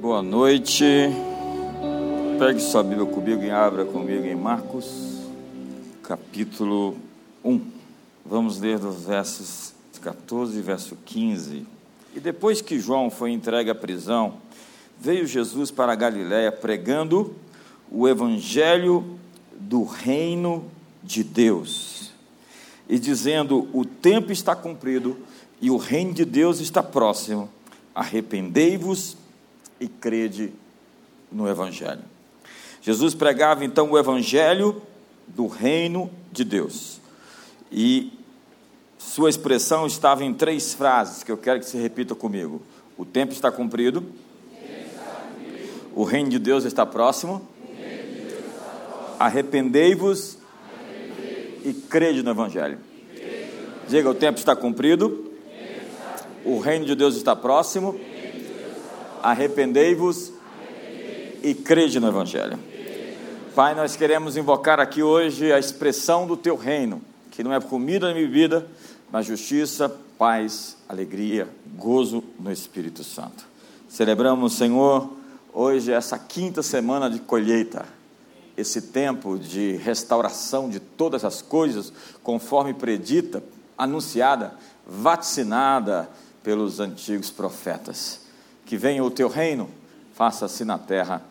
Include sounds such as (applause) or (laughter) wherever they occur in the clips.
Boa noite. Pegue sua Bíblia comigo e abra comigo em Marcos, capítulo 1. Vamos ler dos versos 14 e verso 15. E depois que João foi entregue à prisão, veio Jesus para a Galiléia pregando o evangelho do reino de Deus e dizendo: O tempo está cumprido e o reino de Deus está próximo. Arrependei-vos e crede no Evangelho. Jesus pregava então o Evangelho do reino de Deus. E sua expressão estava em três frases que eu quero que você repita comigo: O tempo está cumprido, o reino de Deus está próximo, arrependei-vos e crede no Evangelho. Diga: o tempo está cumprido, o reino de Deus está próximo arrependei-vos e crede no Evangelho. Pai, nós queremos invocar aqui hoje a expressão do teu reino, que não é comida nem bebida, mas justiça, paz, alegria, gozo no Espírito Santo. Celebramos, Senhor, hoje essa quinta semana de colheita, esse tempo de restauração de todas as coisas, conforme predita, anunciada, vaticinada pelos antigos profetas que venha o teu reino, faça-se na terra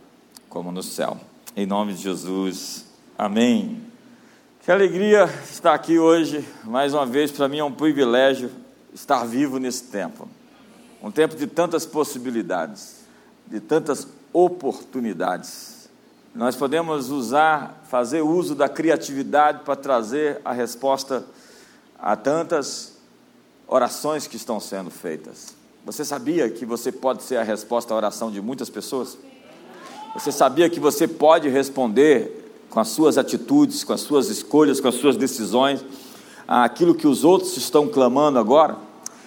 como no céu. Em nome de Jesus, amém. Que alegria estar aqui hoje, mais uma vez, para mim é um privilégio estar vivo nesse tempo. Um tempo de tantas possibilidades, de tantas oportunidades. Nós podemos usar, fazer uso da criatividade para trazer a resposta a tantas orações que estão sendo feitas. Você sabia que você pode ser a resposta à oração de muitas pessoas? Você sabia que você pode responder com as suas atitudes, com as suas escolhas, com as suas decisões, aquilo que os outros estão clamando agora?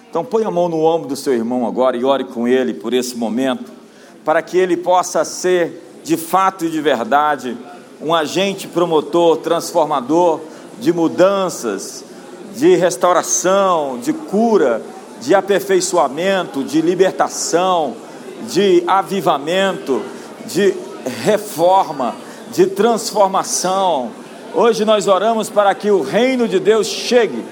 Então põe a mão no ombro do seu irmão agora e ore com ele por esse momento, para que ele possa ser de fato e de verdade um agente promotor, transformador de mudanças, de restauração, de cura de aperfeiçoamento, de libertação, de avivamento, de reforma, de transformação. Hoje nós oramos para que o reino de Deus chegue,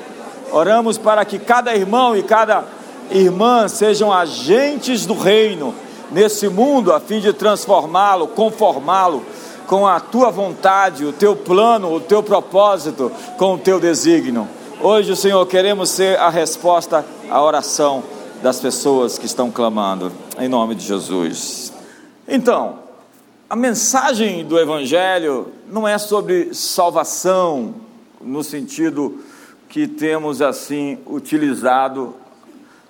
oramos para que cada irmão e cada irmã sejam agentes do reino nesse mundo, a fim de transformá-lo, conformá-lo com a tua vontade, o teu plano, o teu propósito, com o teu desígnio. Hoje, Senhor, queremos ser a resposta à oração das pessoas que estão clamando, em nome de Jesus. Então, a mensagem do Evangelho não é sobre salvação, no sentido que temos assim utilizado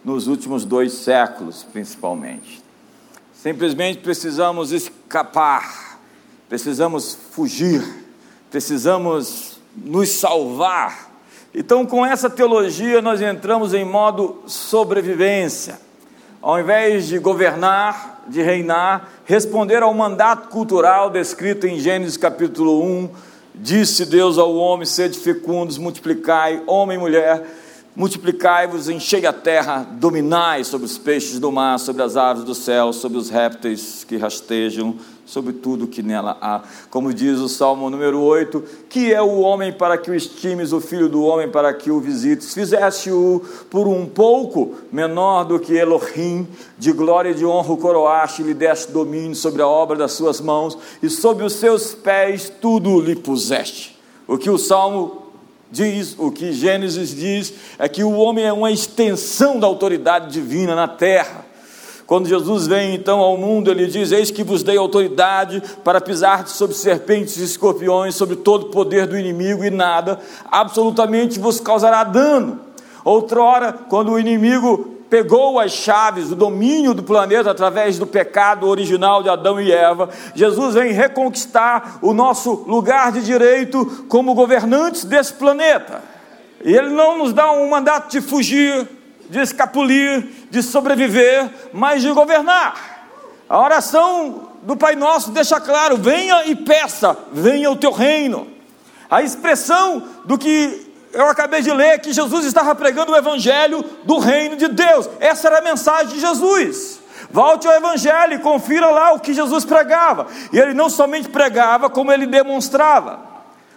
nos últimos dois séculos, principalmente. Simplesmente precisamos escapar, precisamos fugir, precisamos nos salvar então, com essa teologia, nós entramos em modo sobrevivência. Ao invés de governar, de reinar, responder ao mandato cultural descrito em Gênesis capítulo 1, disse Deus ao homem: sede fecundos, multiplicai, homem e mulher, multiplicai-vos, enchei a terra, dominai sobre os peixes do mar, sobre as aves do céu, sobre os répteis que rastejam sobre tudo que nela há. Como diz o Salmo número 8: Que é o homem para que o estimes, o filho do homem para que o visites? Fizeste-o por um pouco menor do que Elohim, de glória e de honra o coroaste, lhe deste domínio sobre a obra das suas mãos, e sob os seus pés tudo lhe puseste. O que o Salmo diz, o que Gênesis diz, é que o homem é uma extensão da autoridade divina na terra. Quando Jesus vem então ao mundo, ele diz: Eis que vos dei autoridade para pisar sobre serpentes e escorpiões, sobre todo o poder do inimigo, e nada absolutamente vos causará dano. Outrora, quando o inimigo pegou as chaves do domínio do planeta através do pecado original de Adão e Eva, Jesus vem reconquistar o nosso lugar de direito como governantes desse planeta. E ele não nos dá um mandato de fugir, de escapulir, de sobreviver, mas de governar. A oração do Pai Nosso deixa claro: venha e peça, venha o teu reino. A expressão do que eu acabei de ler que Jesus estava pregando o evangelho do reino de Deus. Essa era a mensagem de Jesus. Volte ao Evangelho e confira lá o que Jesus pregava. E ele não somente pregava, como ele demonstrava.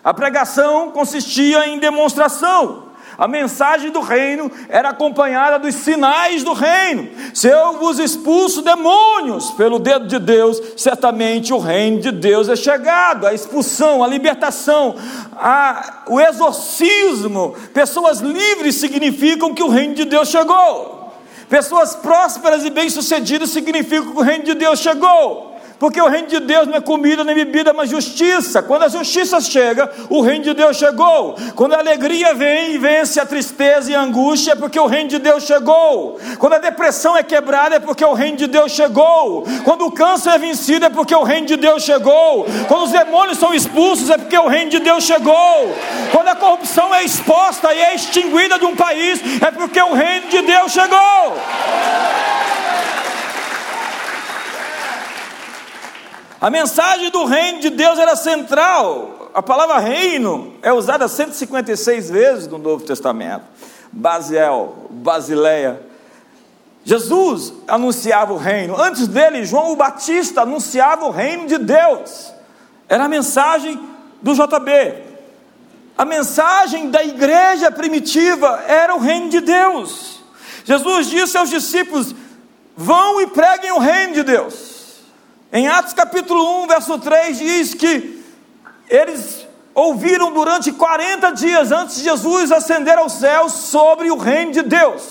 A pregação consistia em demonstração. A mensagem do reino era acompanhada dos sinais do reino. Se eu vos expulso demônios pelo dedo de Deus, certamente o reino de Deus é chegado. A expulsão, a libertação, a, o exorcismo, pessoas livres significam que o reino de Deus chegou. Pessoas prósperas e bem-sucedidas significam que o reino de Deus chegou. Porque o reino de Deus não é comida nem bebida, mas justiça. Quando a justiça chega, o reino de Deus chegou. Quando a alegria vem e vence a tristeza e a angústia, é porque o reino de Deus chegou. Quando a depressão é quebrada, é porque o reino de Deus chegou. Quando o câncer é vencido, é porque o reino de Deus chegou. Quando os demônios são expulsos, é porque o reino de Deus chegou. Quando a corrupção é exposta e é extinguida de um país, é porque o reino de Deus chegou. A mensagem do reino de Deus era central. A palavra reino é usada 156 vezes no Novo Testamento. Basiel, Basileia. Jesus anunciava o reino. Antes dele, João o Batista anunciava o reino de Deus. Era a mensagem do JB. A mensagem da igreja primitiva era o reino de Deus. Jesus disse aos discípulos: vão e preguem o reino de Deus. Em Atos capítulo 1, verso 3 diz que eles ouviram durante 40 dias antes de Jesus ascender aos céus sobre o reino de Deus.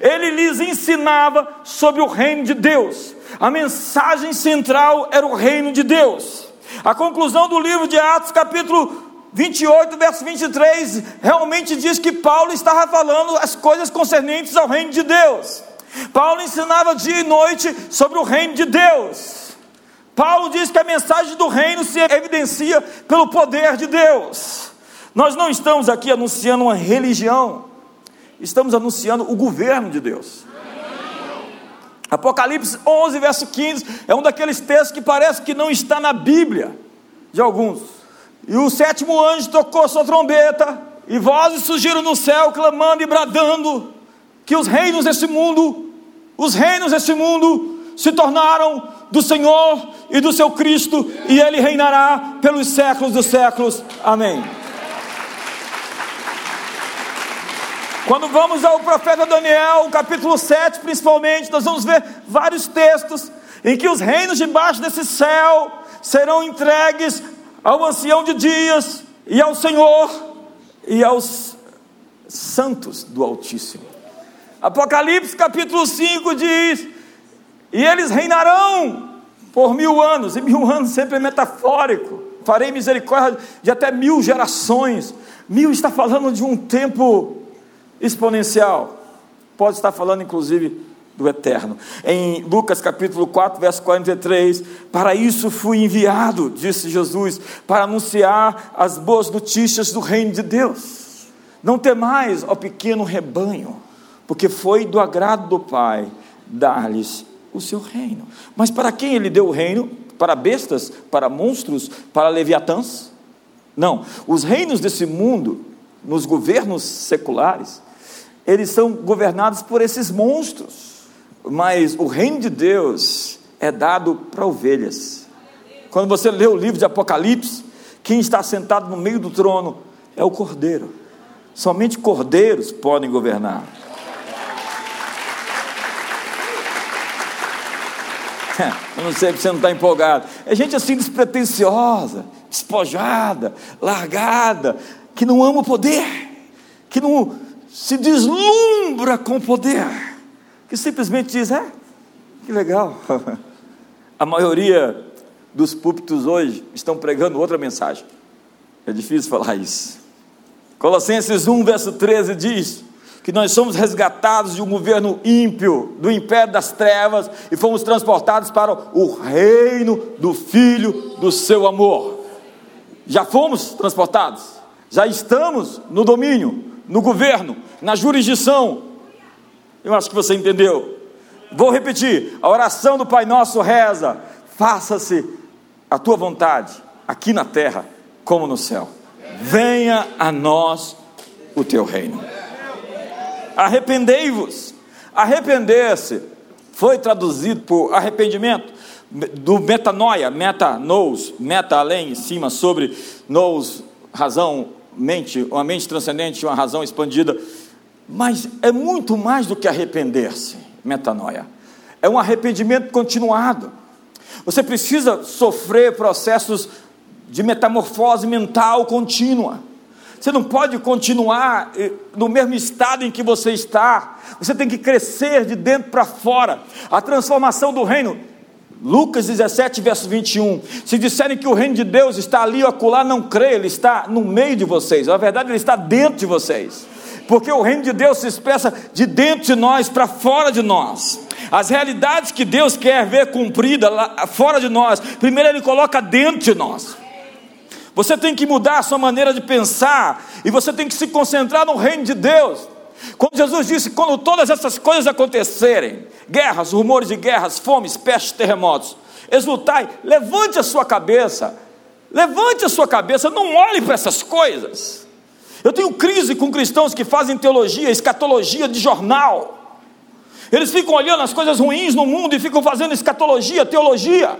Ele lhes ensinava sobre o reino de Deus. A mensagem central era o reino de Deus. A conclusão do livro de Atos, capítulo 28, verso 23, realmente diz que Paulo estava falando as coisas concernentes ao reino de Deus. Paulo ensinava dia e noite sobre o reino de Deus. Paulo diz que a mensagem do reino se evidencia pelo poder de Deus. Nós não estamos aqui anunciando uma religião, estamos anunciando o governo de Deus. Apocalipse 11, verso 15, é um daqueles textos que parece que não está na Bíblia, de alguns. E o sétimo anjo tocou sua trombeta, e vozes surgiram no céu, clamando e bradando, que os reinos desse mundo, os reinos desse mundo, se tornaram do Senhor e do seu Cristo, e ele reinará pelos séculos dos séculos. Amém. Quando vamos ao profeta Daniel, capítulo 7, principalmente, nós vamos ver vários textos em que os reinos debaixo desse céu serão entregues ao ancião de dias e ao Senhor e aos santos do Altíssimo. Apocalipse capítulo 5 diz: E eles reinarão por mil anos, e mil anos sempre é metafórico. Farei misericórdia de até mil gerações. Mil está falando de um tempo exponencial. Pode estar falando, inclusive, do eterno. Em Lucas capítulo 4, verso 43, para isso fui enviado, disse Jesus, para anunciar as boas notícias do reino de Deus. Não temais, ó pequeno rebanho, porque foi do agrado do Pai dar-lhes o seu reino. Mas para quem ele deu o reino? Para bestas? Para monstros? Para leviatãs? Não. Os reinos desse mundo, nos governos seculares, eles são governados por esses monstros. Mas o reino de Deus é dado para ovelhas. Quando você lê o livro de Apocalipse, quem está sentado no meio do trono é o cordeiro. Somente cordeiros podem governar. Eu não sei porque você não está empolgado. É gente assim despretensiosa, despojada, largada, que não ama o poder, que não se deslumbra com o poder, que simplesmente diz: é, que legal. (laughs) A maioria dos púlpitos hoje estão pregando outra mensagem. É difícil falar isso. Colossenses 1, verso 13 diz: que nós somos resgatados de um governo ímpio, do império das trevas, e fomos transportados para o reino do Filho do seu amor. Já fomos transportados, já estamos no domínio, no governo, na jurisdição. Eu acho que você entendeu. Vou repetir: a oração do Pai Nosso reza: faça-se a tua vontade, aqui na terra como no céu. Venha a nós o teu reino arrependei-vos. Arrepender-se, foi traduzido por arrependimento, do metanoia, meta, nous, meta além, em cima, sobre, nous, razão, mente, uma mente transcendente, uma razão expandida. Mas é muito mais do que arrepender-se, metanoia. É um arrependimento continuado. Você precisa sofrer processos de metamorfose mental contínua. Você não pode continuar eh, no mesmo estado em que você está. Você tem que crescer de dentro para fora. A transformação do reino. Lucas 17, verso 21. Se disserem que o reino de Deus está ali ou acolá, não creia, ele está no meio de vocês. Na verdade, ele está dentro de vocês. Porque o reino de Deus se expressa de dentro de nós para fora de nós. As realidades que Deus quer ver cumpridas fora de nós, primeiro Ele coloca dentro de nós. Você tem que mudar a sua maneira de pensar e você tem que se concentrar no reino de Deus. Quando Jesus disse: quando todas essas coisas acontecerem guerras, rumores de guerras, fomes, pestes, terremotos exultai, levante a sua cabeça, levante a sua cabeça, não olhe para essas coisas. Eu tenho crise com cristãos que fazem teologia, escatologia de jornal. Eles ficam olhando as coisas ruins no mundo e ficam fazendo escatologia, teologia.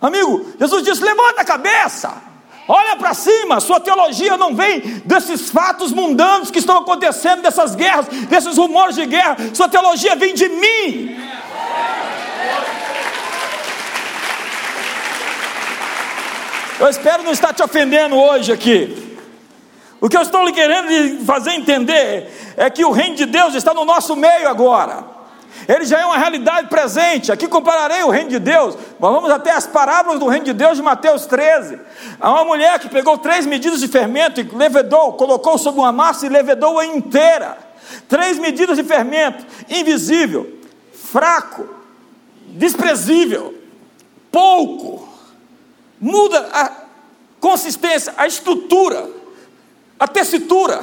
Amigo, Jesus disse: levanta a cabeça. Olha para cima, sua teologia não vem desses fatos mundanos que estão acontecendo, dessas guerras, desses rumores de guerra. Sua teologia vem de mim. Eu espero não estar te ofendendo hoje aqui. O que eu estou querendo fazer entender é que o reino de Deus está no nosso meio agora ele já é uma realidade presente. Aqui compararei o reino de Deus, mas vamos até as parábolas do reino de Deus de Mateus 13. Há uma mulher que pegou três medidas de fermento e levedou, colocou sobre uma massa e levedou-a inteira. Três medidas de fermento, invisível, fraco, desprezível, pouco, muda a consistência, a estrutura, a tessitura,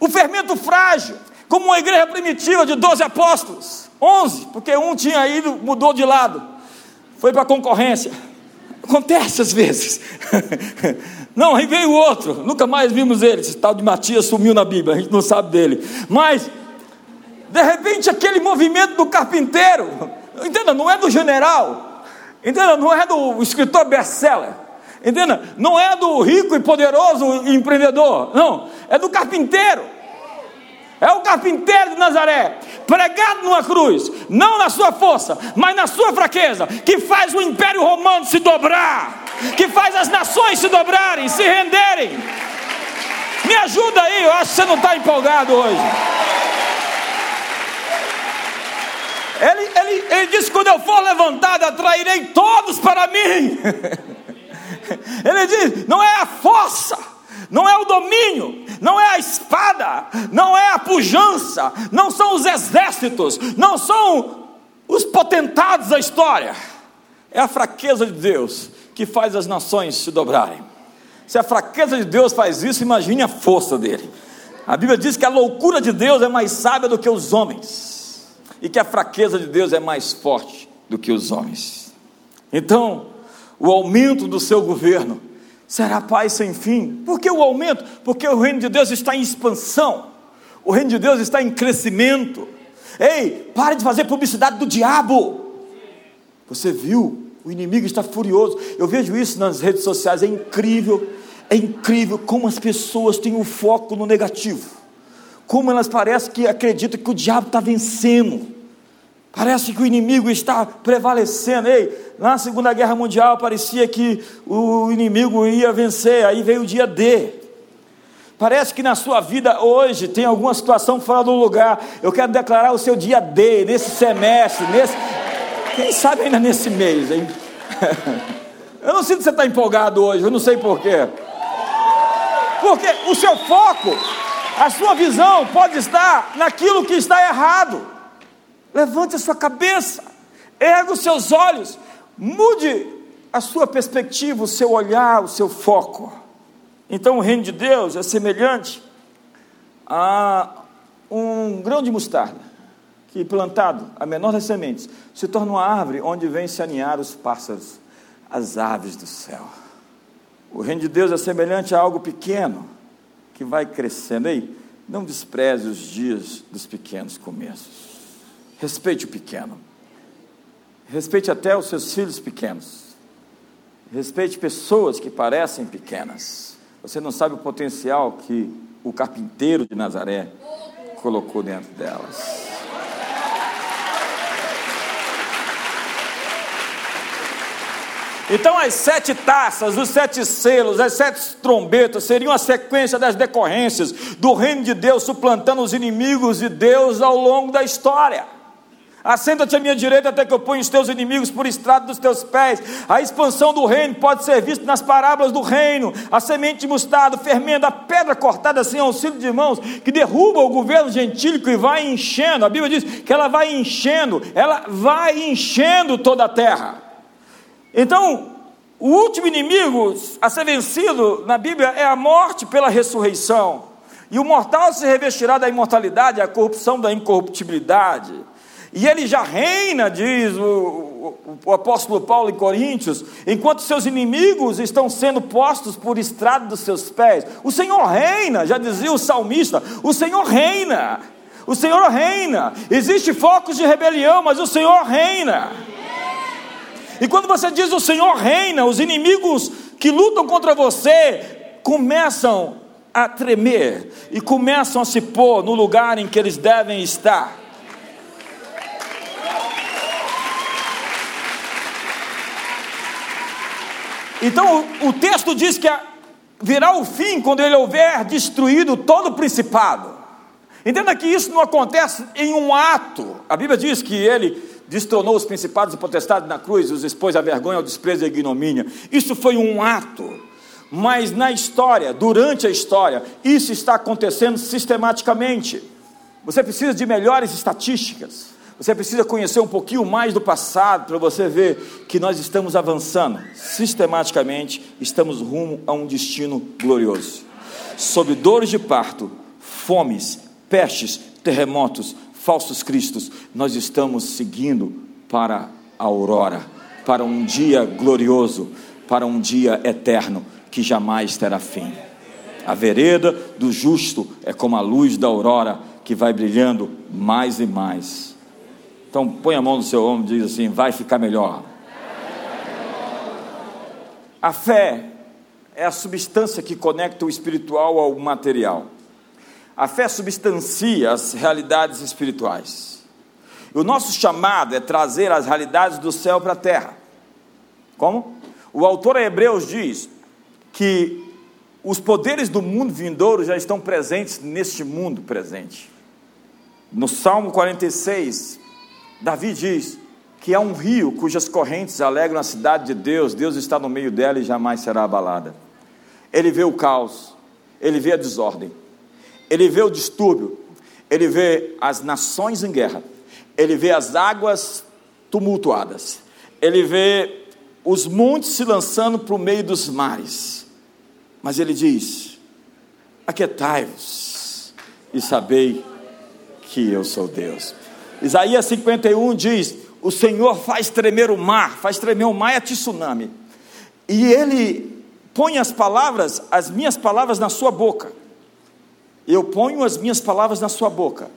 o fermento frágil, como uma igreja primitiva de 12 apóstolos. 11, porque um tinha ido, mudou de lado, foi para a concorrência. Acontece às vezes. (laughs) Não, aí veio outro, nunca mais vimos ele. Esse tal de Matias sumiu na Bíblia, a gente não sabe dele. Mas, de repente, aquele movimento do carpinteiro, entenda, não é do general, entenda, não é do escritor best-seller, entenda, não é do rico e poderoso empreendedor, não, é do carpinteiro. É o carpinteiro de Nazaré, pregado numa cruz, não na sua força, mas na sua fraqueza, que faz o império romano se dobrar, que faz as nações se dobrarem, se renderem. Me ajuda aí, eu acho que você não está empolgado hoje. Ele, ele, ele disse: quando eu for levantado, atrairei todos para mim. (laughs) Ele diz: não é a força não é o domínio, não é a espada, não é a pujança, não são os exércitos, não são os potentados da história, é a fraqueza de Deus que faz as nações se dobrarem. Se a fraqueza de Deus faz isso, imagine a força dele. A Bíblia diz que a loucura de Deus é mais sábia do que os homens, e que a fraqueza de Deus é mais forte do que os homens. Então, o aumento do seu governo será paz sem fim. Por que o aumento? Porque o reino de Deus está em expansão, o reino de Deus está em crescimento. Ei, pare de fazer publicidade do diabo. Você viu, o inimigo está furioso. Eu vejo isso nas redes sociais, é incrível, é incrível como as pessoas têm o um foco no negativo. Como elas parecem que acreditam que o diabo está vencendo. Parece que o inimigo está prevalecendo. Ei, na Segunda Guerra Mundial parecia que o inimigo ia vencer, aí veio o dia D. Parece que na sua vida hoje tem alguma situação fora do lugar. Eu quero declarar o seu dia D, nesse semestre, nesse. Quem sabe ainda nesse mês, hein? (laughs) Eu não sinto que você está empolgado hoje, eu não sei porquê. Porque o seu foco, a sua visão pode estar naquilo que está errado. Levante a sua cabeça, erga os seus olhos, mude a sua perspectiva, o seu olhar, o seu foco. Então o reino de Deus é semelhante a um grão de mostarda que plantado, a menor das sementes, se torna uma árvore onde vem se aninhar os pássaros, as aves do céu. O reino de Deus é semelhante a algo pequeno que vai crescendo. Ei, não despreze os dias dos pequenos começos. Respeite o pequeno. Respeite até os seus filhos pequenos. Respeite pessoas que parecem pequenas. Você não sabe o potencial que o carpinteiro de Nazaré colocou dentro delas. Então, as sete taças, os sete selos, as sete trombetas seriam a sequência das decorrências do reino de Deus suplantando os inimigos de Deus ao longo da história. Assenta-te à minha direita até que eu ponha os teus inimigos por estrado dos teus pés. A expansão do reino pode ser vista nas parábolas do reino. A semente de mostarda, fermento, a pedra cortada sem auxílio de mãos, que derruba o governo gentílico e vai enchendo. A Bíblia diz que ela vai enchendo, ela vai enchendo toda a terra. Então, o último inimigo a ser vencido na Bíblia é a morte pela ressurreição. E o mortal se revestirá da imortalidade, a corrupção da incorruptibilidade. E ele já reina, diz o, o, o, apóstolo Paulo em Coríntios, enquanto seus inimigos estão sendo postos por estrado dos seus pés. O Senhor reina, já dizia o salmista: o Senhor reina, o Senhor reina. Existe focos de rebelião, mas o Senhor reina. E quando você diz o Senhor reina, os inimigos que lutam contra você começam a tremer e começam a se pôr no lugar em que eles devem estar. Então o, o texto diz que virá o fim quando ele houver destruído todo o principado. Entenda que isso não acontece em um ato. A Bíblia diz que ele destronou os principados e potestades na cruz, os expôs à vergonha, ao desprezo e à ignomínia. Isso foi um ato. Mas na história, durante a história, isso está acontecendo sistematicamente. Você precisa de melhores estatísticas. Você precisa conhecer um pouquinho mais do passado para você ver que nós estamos avançando sistematicamente, estamos rumo a um destino glorioso. Sob dores de parto, fomes, pestes, terremotos, falsos cristos, nós estamos seguindo para a aurora, para um dia glorioso, para um dia eterno que jamais terá fim. A vereda do justo é como a luz da aurora que vai brilhando mais e mais então põe a mão no seu ombro e diz assim: vai ficar melhor. A fé é a substância que conecta o espiritual ao material. A fé substancia as realidades espirituais. E o nosso chamado é trazer as realidades do céu para a terra. Como? O autor a Hebreus diz que os poderes do mundo vindouro já estão presentes neste mundo presente. No Salmo 46, Davi diz que é um rio cujas correntes alegram a cidade de Deus, Deus está no meio dela e jamais será abalada. Ele vê o caos, ele vê a desordem, ele vê o distúrbio, ele vê as nações em guerra, ele vê as águas tumultuadas, ele vê os montes se lançando para o meio dos mares. Mas ele diz: Aquietai-vos e sabei que eu sou Deus. Isaías 51 diz: O Senhor faz tremer o mar, faz tremer o mar é tsunami. E ele põe as palavras, as minhas palavras na sua boca. Eu ponho as minhas palavras na sua boca.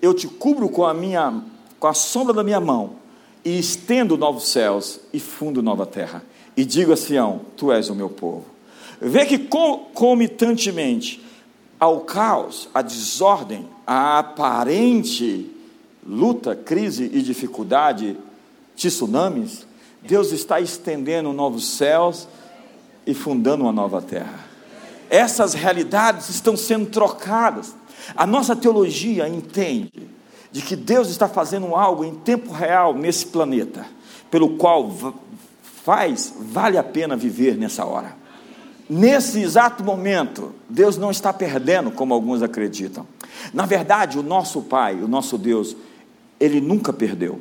Eu te cubro com a minha com a sombra da minha mão e estendo novos céus e fundo nova terra. E digo a Sião: Tu és o meu povo. Vê que comitantemente ao caos, à desordem, à aparente luta, crise e dificuldade, tsunamis, Deus está estendendo novos céus e fundando uma nova terra. Essas realidades estão sendo trocadas. A nossa teologia entende de que Deus está fazendo algo em tempo real nesse planeta, pelo qual faz vale a pena viver nessa hora. Nesse exato momento, Deus não está perdendo como alguns acreditam. Na verdade, o nosso Pai, o nosso Deus, ele nunca perdeu.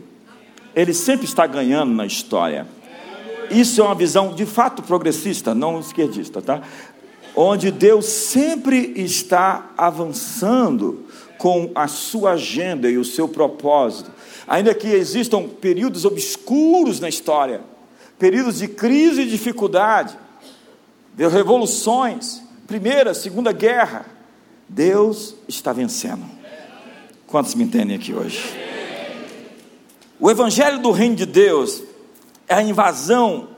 Ele sempre está ganhando na história. Isso é uma visão de fato progressista, não esquerdista, tá? Onde Deus sempre está avançando com a sua agenda e o seu propósito. Ainda que existam períodos obscuros na história, períodos de crise e dificuldade, de revoluções, primeira, segunda guerra, Deus está vencendo. Quantos me entendem aqui hoje? O evangelho do reino de Deus é a invasão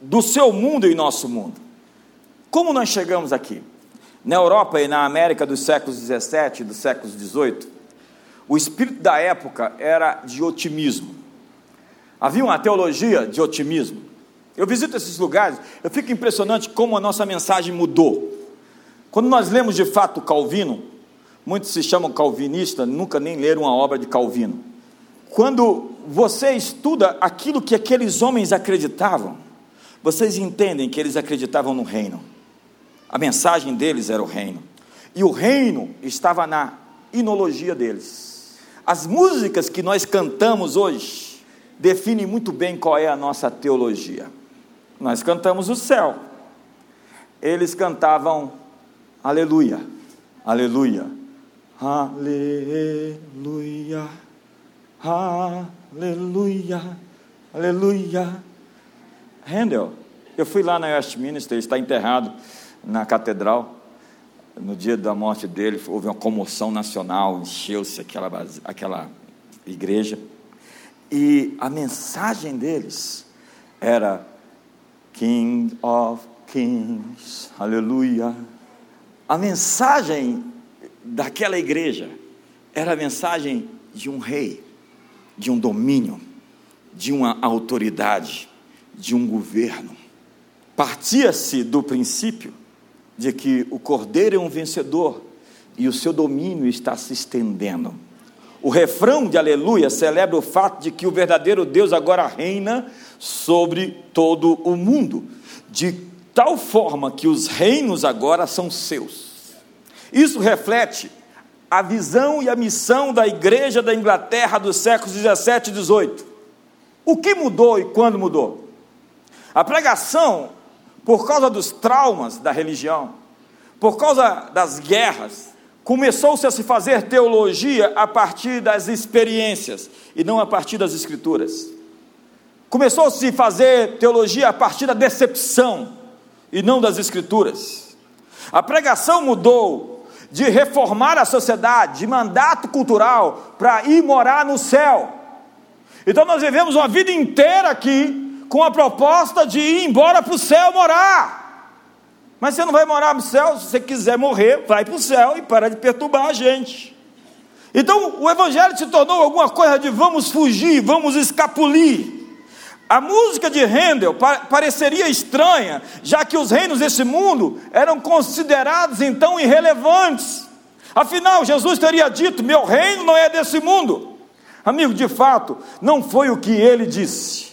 do seu mundo em nosso mundo. Como nós chegamos aqui? Na Europa e na América dos séculos 17 e dos séculos 18, o espírito da época era de otimismo. Havia uma teologia de otimismo. Eu visito esses lugares, eu fico impressionante como a nossa mensagem mudou. Quando nós lemos de fato Calvino, muitos se chamam calvinistas, nunca nem leram uma obra de Calvino. Quando você estuda aquilo que aqueles homens acreditavam, vocês entendem que eles acreditavam no reino. A mensagem deles era o reino. E o reino estava na inologia deles. As músicas que nós cantamos hoje definem muito bem qual é a nossa teologia. Nós cantamos o céu. Eles cantavam aleluia, aleluia, aleluia. Aleluia, aleluia. Handel, eu fui lá na Westminster, ele está enterrado na catedral. No dia da morte dele, houve uma comoção nacional, encheu-se aquela, aquela igreja. E a mensagem deles era King of Kings, aleluia. A mensagem daquela igreja era a mensagem de um rei de um domínio, de uma autoridade, de um governo. Partia-se do princípio de que o cordeiro é um vencedor e o seu domínio está se estendendo. O refrão de Aleluia celebra o fato de que o verdadeiro Deus agora reina sobre todo o mundo, de tal forma que os reinos agora são seus. Isso reflete a visão e a missão da igreja da Inglaterra dos séculos 17 e 18. O que mudou e quando mudou? A pregação, por causa dos traumas da religião, por causa das guerras, começou-se a se fazer teologia a partir das experiências e não a partir das escrituras. Começou-se a fazer teologia a partir da decepção e não das escrituras. A pregação mudou de reformar a sociedade, de mandato cultural, para ir morar no céu. Então nós vivemos uma vida inteira aqui com a proposta de ir embora para o céu morar. Mas você não vai morar no céu, se você quiser morrer, vai para o céu e para de perturbar a gente. Então o Evangelho se tornou alguma coisa de vamos fugir, vamos escapulir. A música de Handel pareceria estranha, já que os reinos desse mundo eram considerados então irrelevantes. Afinal, Jesus teria dito: Meu reino não é desse mundo. Amigo, de fato, não foi o que ele disse.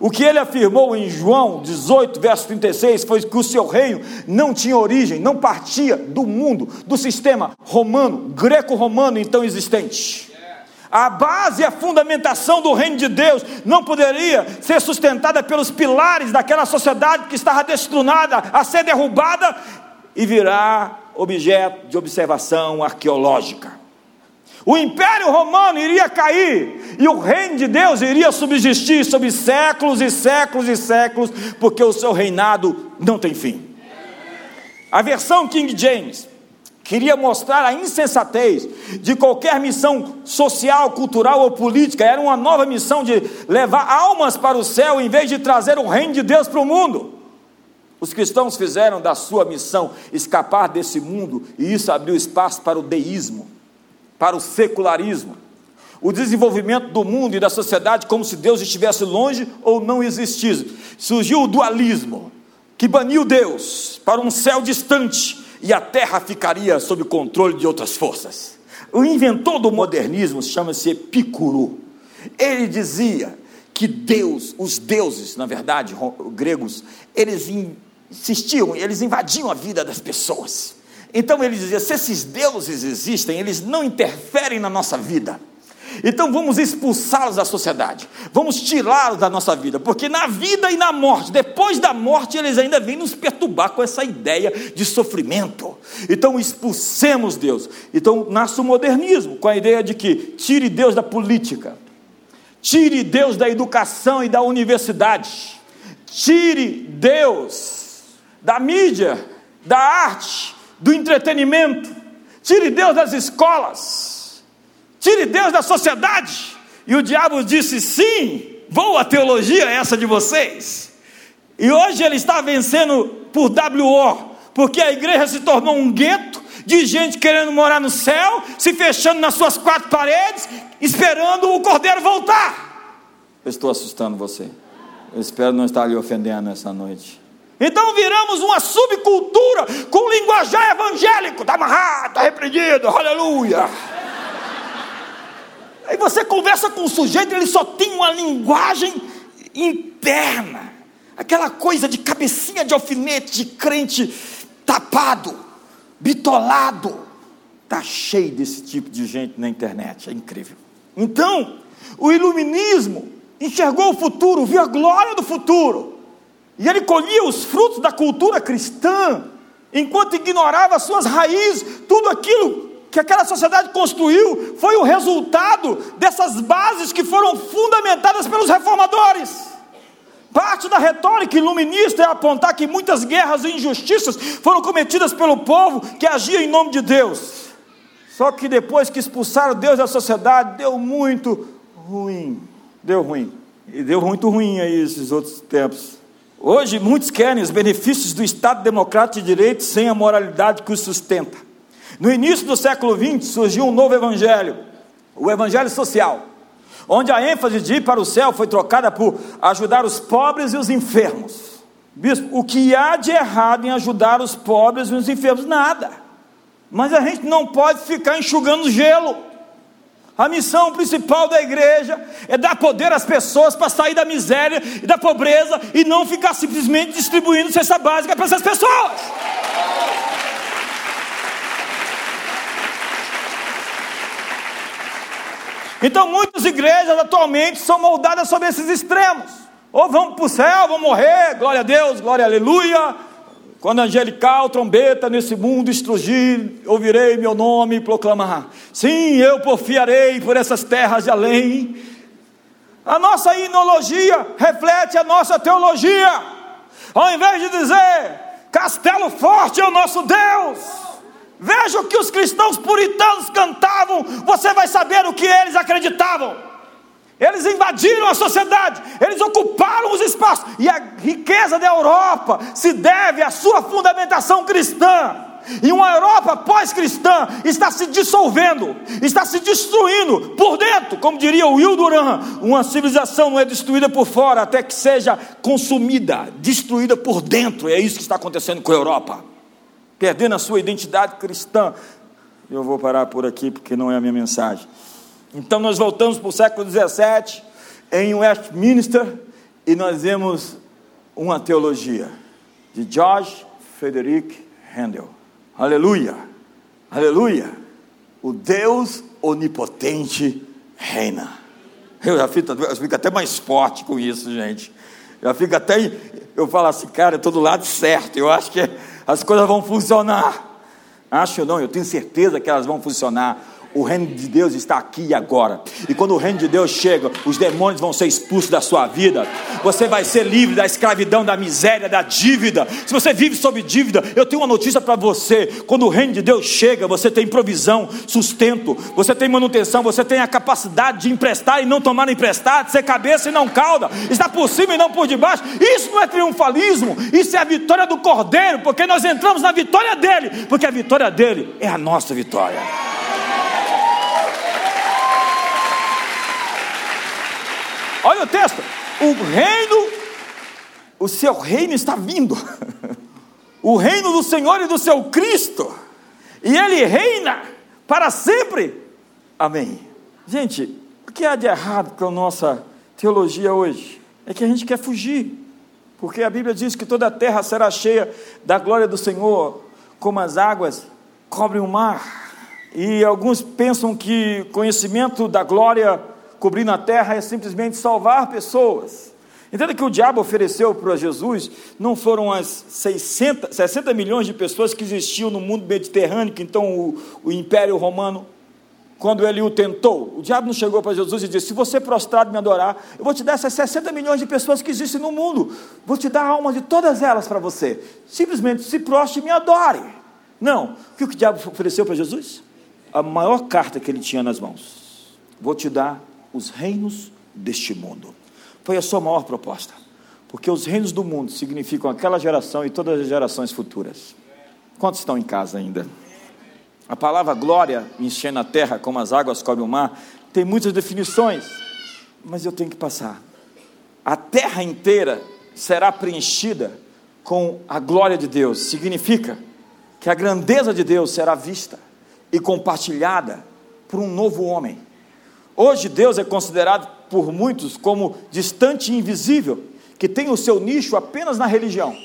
O que ele afirmou em João 18, verso 36, foi que o seu reino não tinha origem, não partia do mundo, do sistema romano, greco-romano então existente. A base e a fundamentação do reino de Deus não poderia ser sustentada pelos pilares daquela sociedade que estava destinada a ser derrubada e virar objeto de observação arqueológica. O império romano iria cair e o reino de Deus iria subsistir sobre séculos e séculos e séculos, porque o seu reinado não tem fim. A versão King James queria mostrar a insensatez de qualquer missão social, cultural ou política, era uma nova missão de levar almas para o céu em vez de trazer o reino de Deus para o mundo. Os cristãos fizeram da sua missão escapar desse mundo e isso abriu espaço para o deísmo, para o secularismo, o desenvolvimento do mundo e da sociedade como se Deus estivesse longe ou não existisse. Surgiu o dualismo, que baniu Deus para um céu distante e a terra ficaria sob controle de outras forças. O inventor do modernismo chama-se Epicuro. Ele dizia que Deus, os deuses, na verdade, gregos, eles insistiam, eles invadiam a vida das pessoas. Então ele dizia: se esses deuses existem, eles não interferem na nossa vida. Então vamos expulsá-los da sociedade, vamos tirá-los da nossa vida, porque na vida e na morte, depois da morte, eles ainda vêm nos perturbar com essa ideia de sofrimento. Então expulsemos Deus. Então nasce o modernismo, com a ideia de que tire Deus da política, tire Deus da educação e da universidade, tire Deus da mídia, da arte, do entretenimento, tire Deus das escolas Tire Deus da sociedade. E o diabo disse: sim, boa teologia é essa de vocês. E hoje ele está vencendo por WO, porque a igreja se tornou um gueto de gente querendo morar no céu, se fechando nas suas quatro paredes, esperando o cordeiro voltar. Eu estou assustando você. Eu espero não estar lhe ofendendo essa noite. Então viramos uma subcultura com linguajar evangélico. Está amarrado, está repreendido, aleluia. Aí você conversa com o sujeito, ele só tem uma linguagem interna. Aquela coisa de cabecinha de alfinete, de crente tapado, bitolado. Está cheio desse tipo de gente na internet, é incrível. Então, o iluminismo enxergou o futuro, viu a glória do futuro. E ele colhia os frutos da cultura cristã, enquanto ignorava suas raízes, tudo aquilo que aquela sociedade construiu foi o resultado dessas bases que foram fundamentadas pelos reformadores. Parte da retórica iluminista é apontar que muitas guerras e injustiças foram cometidas pelo povo que agia em nome de Deus. Só que depois que expulsaram Deus da sociedade, deu muito ruim. Deu ruim. E deu muito ruim aí esses outros tempos. Hoje, muitos querem os benefícios do Estado Democrático de Direito sem a moralidade que os sustenta. No início do século XX surgiu um novo evangelho, o evangelho social, onde a ênfase de ir para o céu foi trocada por ajudar os pobres e os enfermos. Bispo, o que há de errado em ajudar os pobres e os enfermos? Nada. Mas a gente não pode ficar enxugando gelo. A missão principal da igreja é dar poder às pessoas para sair da miséria e da pobreza e não ficar simplesmente distribuindo cesta básica para essas pessoas. Então, muitas igrejas atualmente são moldadas sobre esses extremos. Ou vamos para o céu, vão morrer, glória a Deus, glória a aleluia, quando angelical trombeta nesse mundo estrugir, ouvirei meu nome proclamar. Sim, eu porfiarei por essas terras de além. A nossa inologia reflete a nossa teologia. Ao invés de dizer, castelo forte é o nosso Deus. Veja o que os cristãos puritanos cantavam, você vai saber o que eles acreditavam. Eles invadiram a sociedade, eles ocuparam os espaços, e a riqueza da Europa se deve à sua fundamentação cristã. E uma Europa pós-cristã está se dissolvendo, está se destruindo por dentro, como diria o Will Duran. Uma civilização não é destruída por fora, até que seja consumida, destruída por dentro. É isso que está acontecendo com a Europa, perdendo a sua identidade cristã. Eu vou parar por aqui porque não é a minha mensagem. Então nós voltamos para o século XVII, em Westminster, e nós vemos uma teologia de George Frederick Handel. Aleluia! Aleluia! O Deus onipotente reina. Eu já fico, eu fico até mais forte com isso, gente. Já fico até. Eu falo assim, cara, eu estou do lado certo. Eu acho que as coisas vão funcionar. Acho não, eu tenho certeza que elas vão funcionar o reino de Deus está aqui e agora. E quando o reino de Deus chega, os demônios vão ser expulsos da sua vida. Você vai ser livre da escravidão, da miséria, da dívida. Se você vive sob dívida, eu tenho uma notícia para você. Quando o reino de Deus chega, você tem provisão, sustento, você tem manutenção, você tem a capacidade de emprestar e não tomar emprestado, ser cabeça e não cauda, está por cima e não por debaixo. Isso não é triunfalismo, isso é a vitória do Cordeiro, porque nós entramos na vitória dele, porque a vitória dele é a nossa vitória. Olha o texto. O reino, o seu reino está vindo. (laughs) O reino do Senhor e do seu Cristo. E ele reina para sempre. Amém. Gente, o que há de errado com a nossa teologia hoje? É que a gente quer fugir. Porque a Bíblia diz que toda a terra será cheia da glória do Senhor, como as águas cobrem o mar. E alguns pensam que conhecimento da glória cobrindo a terra é simplesmente salvar pessoas. Entenda que o diabo ofereceu para Jesus não foram as 600, 60 milhões de pessoas que existiam no mundo mediterrâneo, que então o, o Império Romano, quando ele o tentou, o diabo não chegou para Jesus e disse: Se você prostrado me adorar, eu vou te dar essas 60 milhões de pessoas que existem no mundo, vou te dar a alma de todas elas para você. Simplesmente se prostre e me adore. Não. O que o diabo ofereceu para Jesus? A maior carta que ele tinha nas mãos. Vou te dar os reinos deste mundo. Foi a sua maior proposta, porque os reinos do mundo significam aquela geração e todas as gerações futuras. Quantos estão em casa ainda? A palavra glória, enchendo a terra como as águas cobrem o mar, tem muitas definições, mas eu tenho que passar. A terra inteira será preenchida com a glória de Deus. Significa que a grandeza de Deus será vista e compartilhada por um novo homem. Hoje Deus é considerado por muitos como distante e invisível, que tem o seu nicho apenas na religião.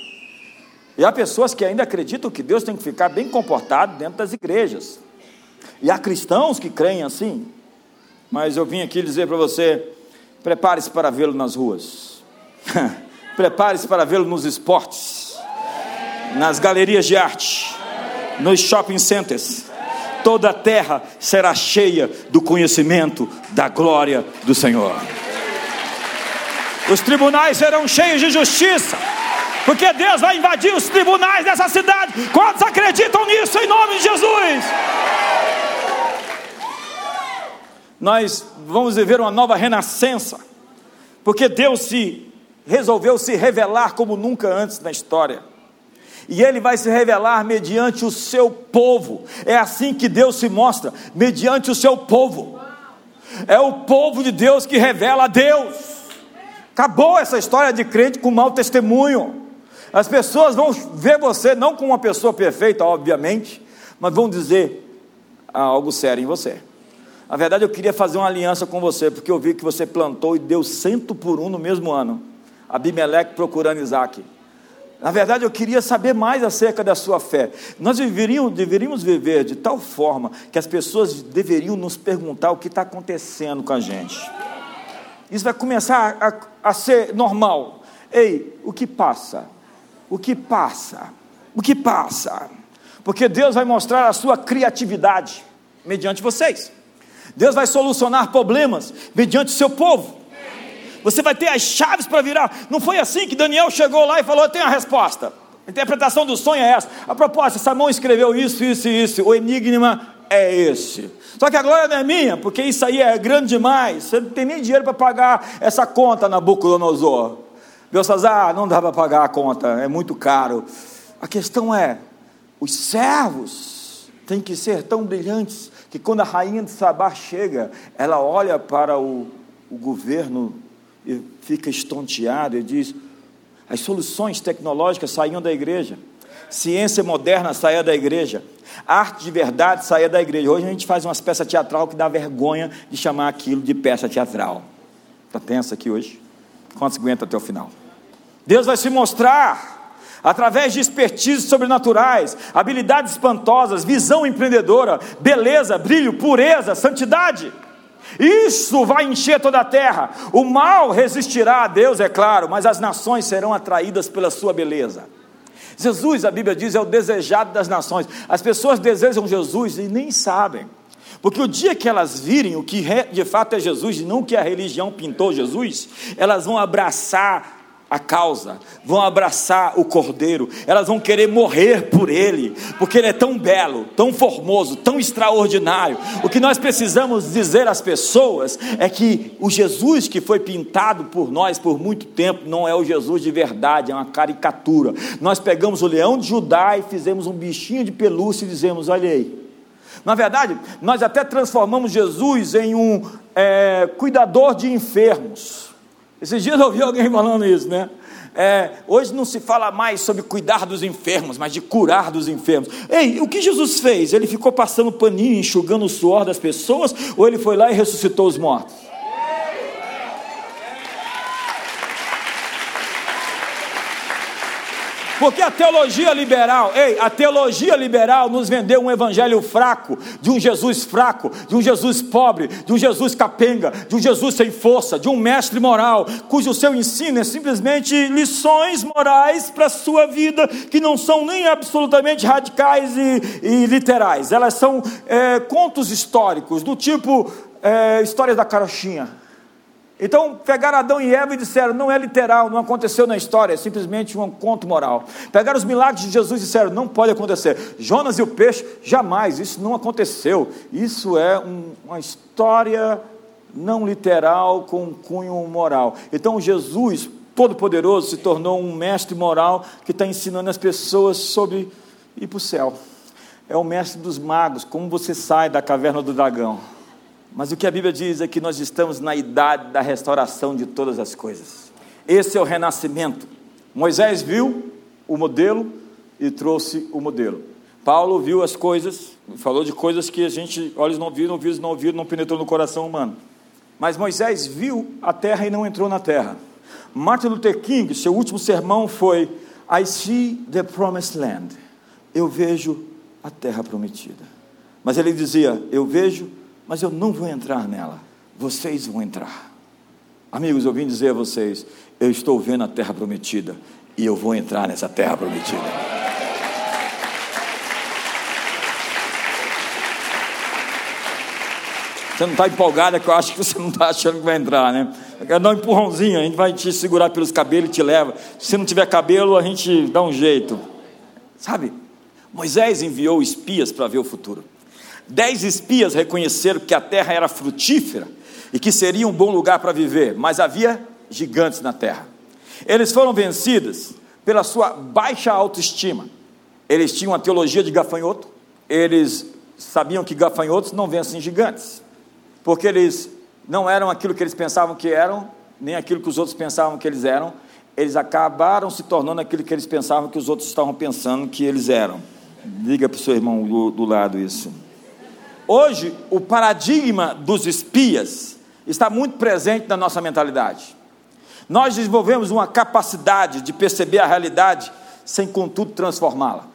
E há pessoas que ainda acreditam que Deus tem que ficar bem comportado dentro das igrejas. E há cristãos que creem assim. Mas eu vim aqui dizer para você: prepare-se para vê-lo nas ruas. (laughs) prepare-se para vê-lo nos esportes, nas galerias de arte, nos shopping centers. Toda a terra será cheia do conhecimento da glória do Senhor. Os tribunais serão cheios de justiça, porque Deus vai invadir os tribunais dessa cidade. Quantos acreditam nisso em nome de Jesus? Nós vamos viver uma nova renascença, porque Deus se resolveu se revelar como nunca antes na história. E ele vai se revelar mediante o seu povo. É assim que Deus se mostra, mediante o seu povo. É o povo de Deus que revela a Deus. Acabou essa história de crente com mau testemunho. As pessoas vão ver você não como uma pessoa perfeita, obviamente, mas vão dizer algo sério em você. Na verdade, eu queria fazer uma aliança com você, porque eu vi que você plantou e deu cento por um no mesmo ano. Abimeleque procurando Isaac. Na verdade, eu queria saber mais acerca da sua fé. Nós deveríamos, deveríamos viver de tal forma que as pessoas deveriam nos perguntar o que está acontecendo com a gente. Isso vai começar a, a ser normal. Ei, o que passa? O que passa? O que passa? Porque Deus vai mostrar a sua criatividade mediante vocês. Deus vai solucionar problemas mediante o seu povo. Você vai ter as chaves para virar. Não foi assim que Daniel chegou lá e falou: Eu tenho a resposta. A interpretação do sonho é essa. A proposta, Salomão escreveu isso, isso e isso. O enigma é esse. Só que a glória não é minha, porque isso aí é grande demais. Você não tem nem dinheiro para pagar essa conta, Nabucodonosor. Belsazar, não dá para pagar a conta, é muito caro. A questão é: os servos têm que ser tão brilhantes que quando a rainha de Sabá chega, ela olha para o, o governo e fica estonteado e diz: as soluções tecnológicas saíam da igreja, ciência moderna saía da igreja, arte de verdade saía da igreja. Hoje a gente faz umas peças teatral que dá vergonha de chamar aquilo de peça teatral. Está tensa aqui hoje? Quantos aguenta até o final? Deus vai se mostrar através de expertises sobrenaturais, habilidades espantosas, visão empreendedora, beleza, brilho, pureza, santidade. Isso vai encher toda a terra. O mal resistirá a Deus, é claro, mas as nações serão atraídas pela sua beleza. Jesus, a Bíblia diz, é o desejado das nações. As pessoas desejam Jesus e nem sabem. Porque o dia que elas virem o que de fato é Jesus e não o que a religião pintou Jesus, elas vão abraçar a causa, vão abraçar o cordeiro, elas vão querer morrer por ele, porque ele é tão belo, tão formoso, tão extraordinário. O que nós precisamos dizer às pessoas é que o Jesus que foi pintado por nós por muito tempo não é o Jesus de verdade, é uma caricatura. Nós pegamos o leão de Judá e fizemos um bichinho de pelúcia e dizemos: olha aí. Na verdade, nós até transformamos Jesus em um é, cuidador de enfermos. Esses dias eu ouvi alguém falando isso, né? É, hoje não se fala mais sobre cuidar dos enfermos, mas de curar dos enfermos. Ei, o que Jesus fez? Ele ficou passando paninho, enxugando o suor das pessoas, ou ele foi lá e ressuscitou os mortos? Porque a teologia liberal, ei, a teologia liberal nos vendeu um evangelho fraco, de um Jesus fraco, de um Jesus pobre, de um Jesus capenga, de um Jesus sem força, de um mestre moral, cujo seu ensino é simplesmente lições morais para a sua vida, que não são nem absolutamente radicais e, e literais, elas são é, contos históricos, do tipo é, histórias da carochinha então, pegaram Adão e Eva e disseram: não é literal, não aconteceu na história, é simplesmente um conto moral. Pegaram os milagres de Jesus e disseram: não pode acontecer. Jonas e o peixe, jamais, isso não aconteceu. Isso é um, uma história não literal com cunho moral. Então Jesus, Todo-Poderoso, se tornou um mestre moral que está ensinando as pessoas sobre ir para o céu. É o mestre dos magos, como você sai da caverna do dragão. Mas o que a Bíblia diz é que nós estamos na idade da restauração de todas as coisas. Esse é o renascimento. Moisés viu o modelo e trouxe o modelo. Paulo viu as coisas, falou de coisas que a gente, olhos não viram, ouvidos não ouviram, não penetrou no coração humano. Mas Moisés viu a terra e não entrou na terra. Martin Luther King, seu último sermão foi I see the promised land. Eu vejo a terra prometida. Mas ele dizia: Eu vejo, mas eu não vou entrar nela. Vocês vão entrar. Amigos, eu vim dizer a vocês: Eu estou vendo a terra prometida e eu vou entrar nessa terra prometida. Você não está empolgada, que eu acho que você não está achando que vai entrar, né? Quer dar um empurrãozinho, a gente vai te segurar pelos cabelos e te leva. Se não tiver cabelo, a gente dá um jeito. Sabe? Moisés enviou espias para ver o futuro. Dez espias reconheceram que a terra era frutífera e que seria um bom lugar para viver, mas havia gigantes na terra. Eles foram vencidos pela sua baixa autoestima. Eles tinham a teologia de gafanhoto, eles sabiam que gafanhotos não vencem gigantes porque eles não eram aquilo que eles pensavam que eram, nem aquilo que os outros pensavam que eles eram, eles acabaram se tornando aquilo que eles pensavam que os outros estavam pensando que eles eram. Diga para o seu irmão do, do lado isso. Hoje, o paradigma dos espias está muito presente na nossa mentalidade. Nós desenvolvemos uma capacidade de perceber a realidade sem, contudo, transformá-la.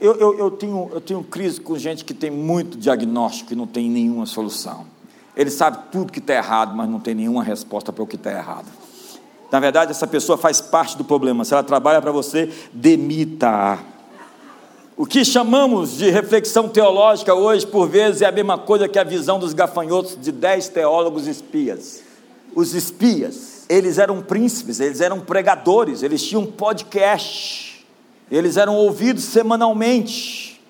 Eu, eu, eu, tenho, eu tenho crise com gente que tem muito diagnóstico e não tem nenhuma solução. Ele sabe tudo que está errado, mas não tem nenhuma resposta para o que está errado. Na verdade, essa pessoa faz parte do problema. Se ela trabalha para você, demita-a. O que chamamos de reflexão teológica hoje, por vezes, é a mesma coisa que a visão dos gafanhotos de dez teólogos espias. Os espias, eles eram príncipes, eles eram pregadores, eles tinham podcast, eles eram ouvidos semanalmente.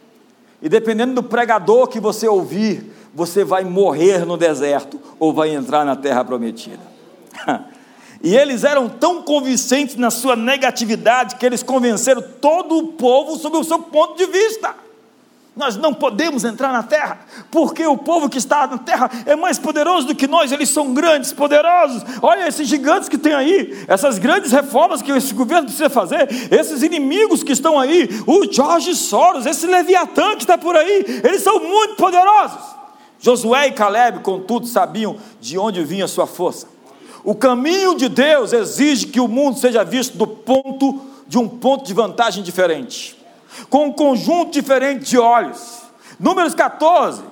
E dependendo do pregador que você ouvir, você vai morrer no deserto ou vai entrar na terra prometida. (laughs) E eles eram tão convincentes na sua negatividade que eles convenceram todo o povo sobre o seu ponto de vista. Nós não podemos entrar na terra, porque o povo que está na terra é mais poderoso do que nós, eles são grandes, poderosos. Olha esses gigantes que tem aí, essas grandes reformas que esse governo precisa fazer, esses inimigos que estão aí, o Jorge Soros, esse Leviatã que está por aí, eles são muito poderosos. Josué e Caleb, contudo, sabiam de onde vinha a sua força. O caminho de Deus exige que o mundo seja visto do ponto de um ponto de vantagem diferente, com um conjunto diferente de olhos. Números 14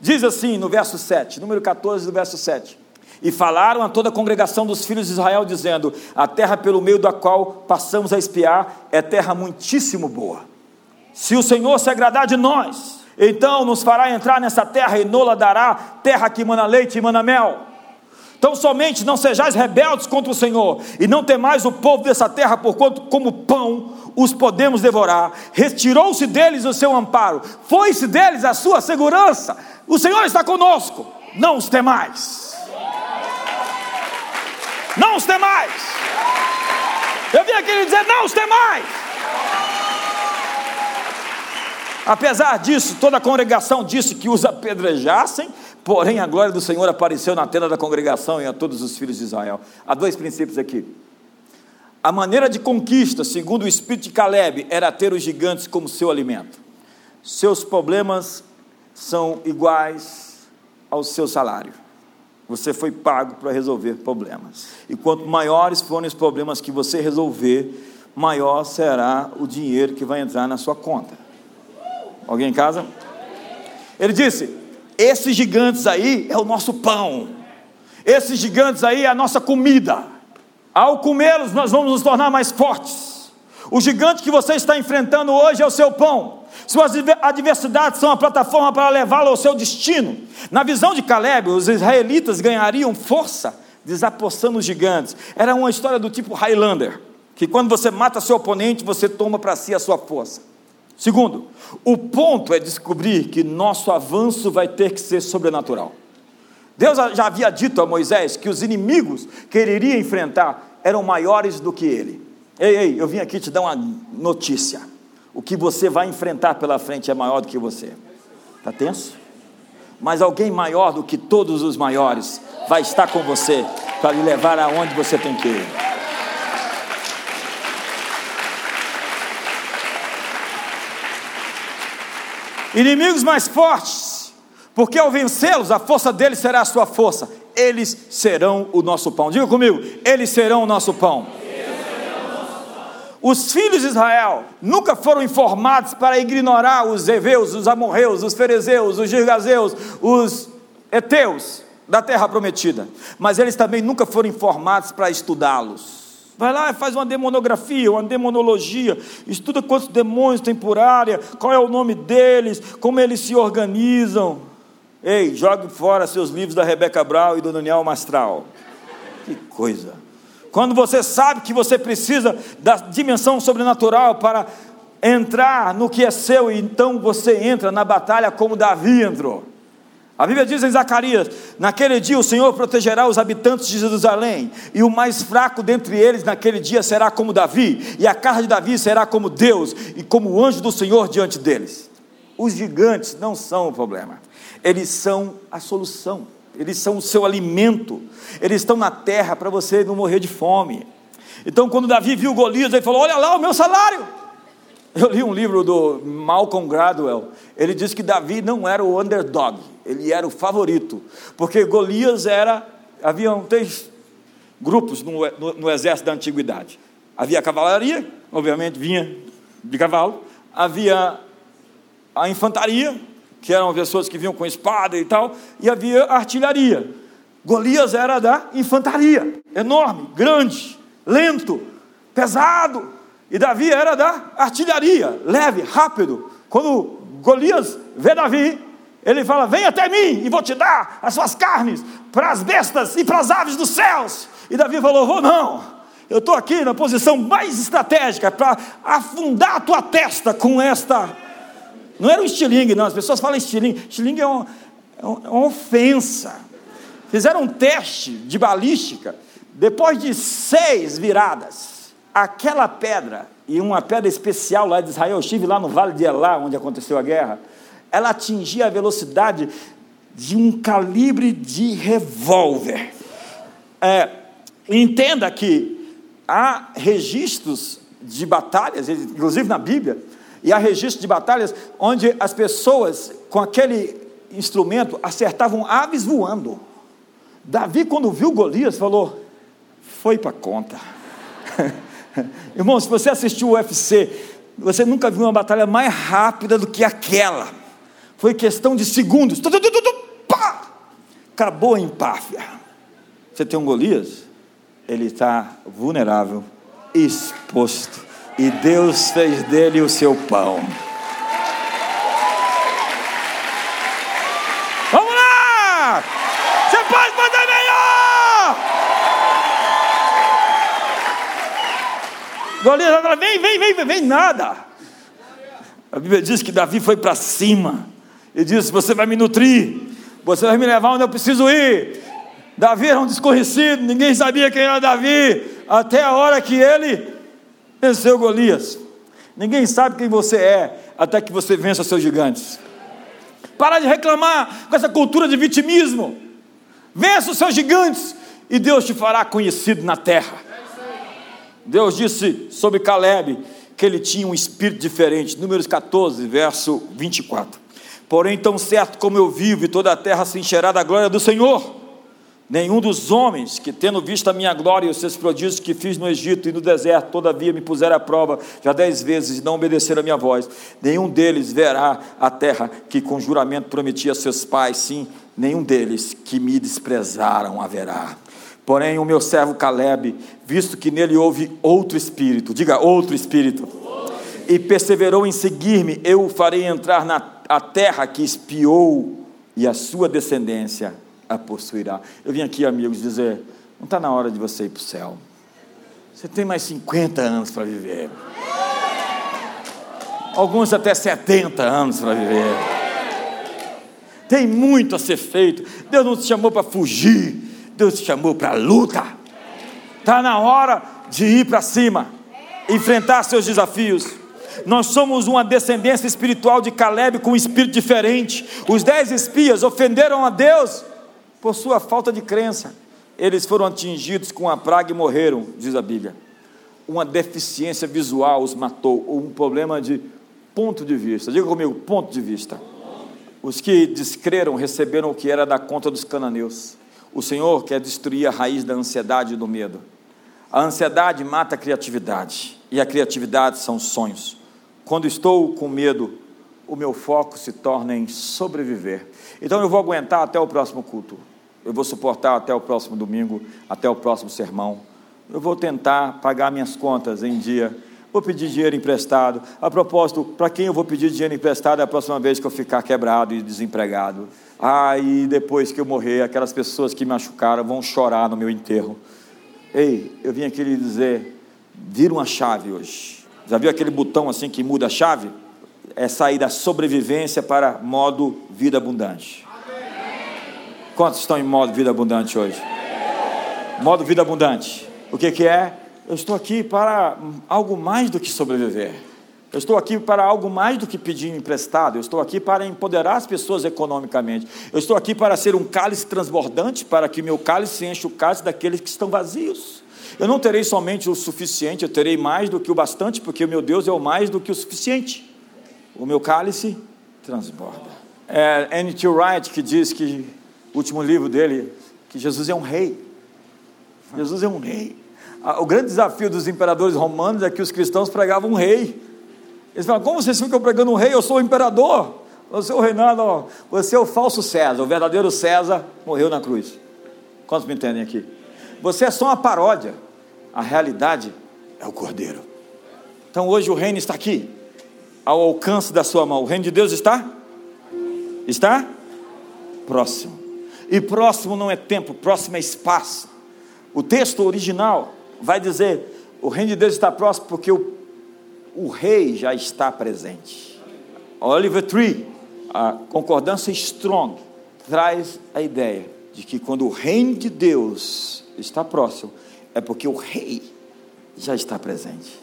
diz assim no verso 7, número 14 do verso 7. E falaram a toda a congregação dos filhos de Israel, dizendo: A terra pelo meio da qual passamos a espiar é terra muitíssimo boa. Se o Senhor se agradar de nós, então nos fará entrar nessa terra e nola dará terra que mana leite e mana mel. Então somente não sejais rebeldes contra o Senhor, e não temais o povo dessa terra, porquanto como pão os podemos devorar. Retirou-se deles o seu amparo, foi-se deles a sua segurança. O Senhor está conosco, não os temais. Não os temais. Eu vim aqui lhe dizer: não os temais. Apesar disso, toda a congregação disse que os apedrejassem, porém a glória do Senhor apareceu na tenda da congregação e a todos os filhos de Israel. Há dois princípios aqui. A maneira de conquista, segundo o espírito de Caleb, era ter os gigantes como seu alimento. Seus problemas são iguais ao seu salário. Você foi pago para resolver problemas. E quanto maiores forem os problemas que você resolver, maior será o dinheiro que vai entrar na sua conta. Alguém em casa? Ele disse: esses gigantes aí é o nosso pão, esses gigantes aí é a nossa comida. Ao comê-los, nós vamos nos tornar mais fortes. O gigante que você está enfrentando hoje é o seu pão. Suas adversidades são a plataforma para levá-lo ao seu destino. Na visão de Caleb, os israelitas ganhariam força desapossando os gigantes. Era uma história do tipo Highlander, que quando você mata seu oponente, você toma para si a sua força. Segundo, o ponto é descobrir que nosso avanço vai ter que ser sobrenatural. Deus já havia dito a Moisés que os inimigos que ele iria enfrentar eram maiores do que ele. Ei, ei, eu vim aqui te dar uma notícia. O que você vai enfrentar pela frente é maior do que você. Está tenso? Mas alguém maior do que todos os maiores vai estar com você para lhe levar aonde você tem que ir. Inimigos mais fortes, porque ao vencê-los, a força deles será a sua força. Eles serão o nosso pão. Diga comigo, eles serão o nosso pão. Os filhos de Israel nunca foram informados para ignorar os heveus, os amorreus, os ferezeus, os girgazeus, os eteus da terra prometida. Mas eles também nunca foram informados para estudá-los. Vai lá e faz uma demonografia, uma demonologia, estuda quantos demônios tem por área, qual é o nome deles, como eles se organizam. Ei, jogue fora seus livros da Rebeca Brau e do Daniel Mastral. Que coisa. Quando você sabe que você precisa da dimensão sobrenatural para entrar no que é seu, então você entra na batalha como Davi entrou. A Bíblia diz em Zacarias: Naquele dia o Senhor protegerá os habitantes de Jerusalém, e o mais fraco dentre eles naquele dia será como Davi, e a casa de Davi será como Deus, e como o anjo do Senhor diante deles. Os gigantes não são o problema, eles são a solução, eles são o seu alimento, eles estão na terra para você não morrer de fome. Então, quando Davi viu Golias, ele falou: Olha lá o meu salário. Eu li um livro do Malcolm Gladwell. Ele diz que Davi não era o underdog, ele era o favorito, porque Golias era. Haviam três grupos no, no, no exército da antiguidade: havia a cavalaria, obviamente vinha de cavalo, havia a infantaria, que eram pessoas que vinham com espada e tal, e havia artilharia. Golias era da infantaria, enorme, grande, lento, pesado. E Davi era da artilharia, leve, rápido. Quando Golias vê Davi, ele fala: Vem até mim e vou te dar as suas carnes para as bestas e para as aves dos céus. E Davi falou: Vou não. Eu estou aqui na posição mais estratégica para afundar a tua testa com esta. Não era um estilingue, não. As pessoas falam estilingue. Estilingue é, um, é uma ofensa. Fizeram um teste de balística. Depois de seis viradas, aquela pedra, e uma pedra especial lá de Israel, eu estive lá no Vale de Elá, onde aconteceu a guerra, ela atingia a velocidade de um calibre de revólver. É, entenda que há registros de batalhas, inclusive na Bíblia, e há registros de batalhas onde as pessoas com aquele instrumento acertavam aves voando. Davi, quando viu Golias, falou: foi para conta. (laughs) Irmão, se você assistiu o UFC, você nunca viu uma batalha mais rápida do que aquela. Foi questão de segundos. Tu, tu, tu, pá! Acabou a empáfia. Você tem um Golias? Ele está vulnerável, exposto. E Deus fez dele o seu pão. Golias fala, vem, vem, vem, vem, vem, nada. A Bíblia diz que Davi foi para cima. E disse: Você vai me nutrir, você vai me levar onde eu preciso ir. Davi era um desconhecido, ninguém sabia quem era Davi, até a hora que ele venceu Golias. Ninguém sabe quem você é, até que você vença seus gigantes. Para de reclamar com essa cultura de vitimismo. Vença os seus gigantes, e Deus te fará conhecido na terra. Deus disse sobre Caleb que ele tinha um espírito diferente. Números 14, verso 24. Porém, tão certo como eu vivo e toda a terra se encherá da glória do Senhor, nenhum dos homens que, tendo visto a minha glória e os seus prodígios que fiz no Egito e no deserto, todavia me puseram à prova já dez vezes e não obedeceram a minha voz, nenhum deles verá a terra que com juramento prometi a seus pais, sim, nenhum deles que me desprezaram haverá. Porém, o meu servo Caleb, visto que nele houve outro espírito, diga outro espírito, e perseverou em seguir-me, eu o farei entrar na a terra que espiou, e a sua descendência a possuirá. Eu vim aqui, amigos, dizer: não está na hora de você ir para o céu. Você tem mais 50 anos para viver. Alguns até 70 anos para viver. Tem muito a ser feito. Deus não te chamou para fugir, Deus te chamou para luta. Está na hora de ir para cima, enfrentar seus desafios. Nós somos uma descendência espiritual de Caleb com um espírito diferente. Os dez espias ofenderam a Deus por sua falta de crença. Eles foram atingidos com a praga e morreram, diz a Bíblia. Uma deficiência visual os matou, ou um problema de ponto de vista. Diga comigo, ponto de vista. Os que descreram receberam o que era da conta dos cananeus. O Senhor quer destruir a raiz da ansiedade e do medo. A ansiedade mata a criatividade, e a criatividade são sonhos. Quando estou com medo, o meu foco se torna em sobreviver. Então eu vou aguentar até o próximo culto. Eu vou suportar até o próximo domingo, até o próximo sermão. Eu vou tentar pagar minhas contas em dia. Vou pedir dinheiro emprestado. A propósito, para quem eu vou pedir dinheiro emprestado é a próxima vez que eu ficar quebrado e desempregado. Ah, e depois que eu morrer, aquelas pessoas que me machucaram vão chorar no meu enterro. Ei, eu vim aqui lhe dizer: vira uma chave hoje. Já viu aquele botão assim que muda a chave? É sair da sobrevivência para modo vida abundante. Quantos estão em modo vida abundante hoje? Modo vida abundante. O que, que é? Eu estou aqui para algo mais do que sobreviver. Eu estou aqui para algo mais do que pedir emprestado. Eu estou aqui para empoderar as pessoas economicamente. Eu estou aqui para ser um cálice transbordante, para que meu cálice enche o cálice daqueles que estão vazios. Eu não terei somente o suficiente, eu terei mais do que o bastante, porque o meu Deus é o mais do que o suficiente. O meu cálice transborda. É N.T. Wright que diz que, último livro dele, que Jesus é um rei. Jesus é um rei. O grande desafio dos imperadores romanos é que os cristãos pregavam um rei. Eles falam, como vocês ficam pregando um rei? Eu sou o imperador. É o reinado, você é o falso César, o verdadeiro César morreu na cruz. Quantos me entendem aqui? Você é só uma paródia. A realidade é o Cordeiro. Então hoje o reino está aqui, ao alcance da sua mão. O reino de Deus está? Está? Próximo. E próximo não é tempo, próximo é espaço. O texto original vai dizer: o reino de Deus está próximo porque o, o rei já está presente. Oliver Tree, a concordância strong, traz a ideia de que quando o reino de Deus está próximo, é porque o rei já está presente.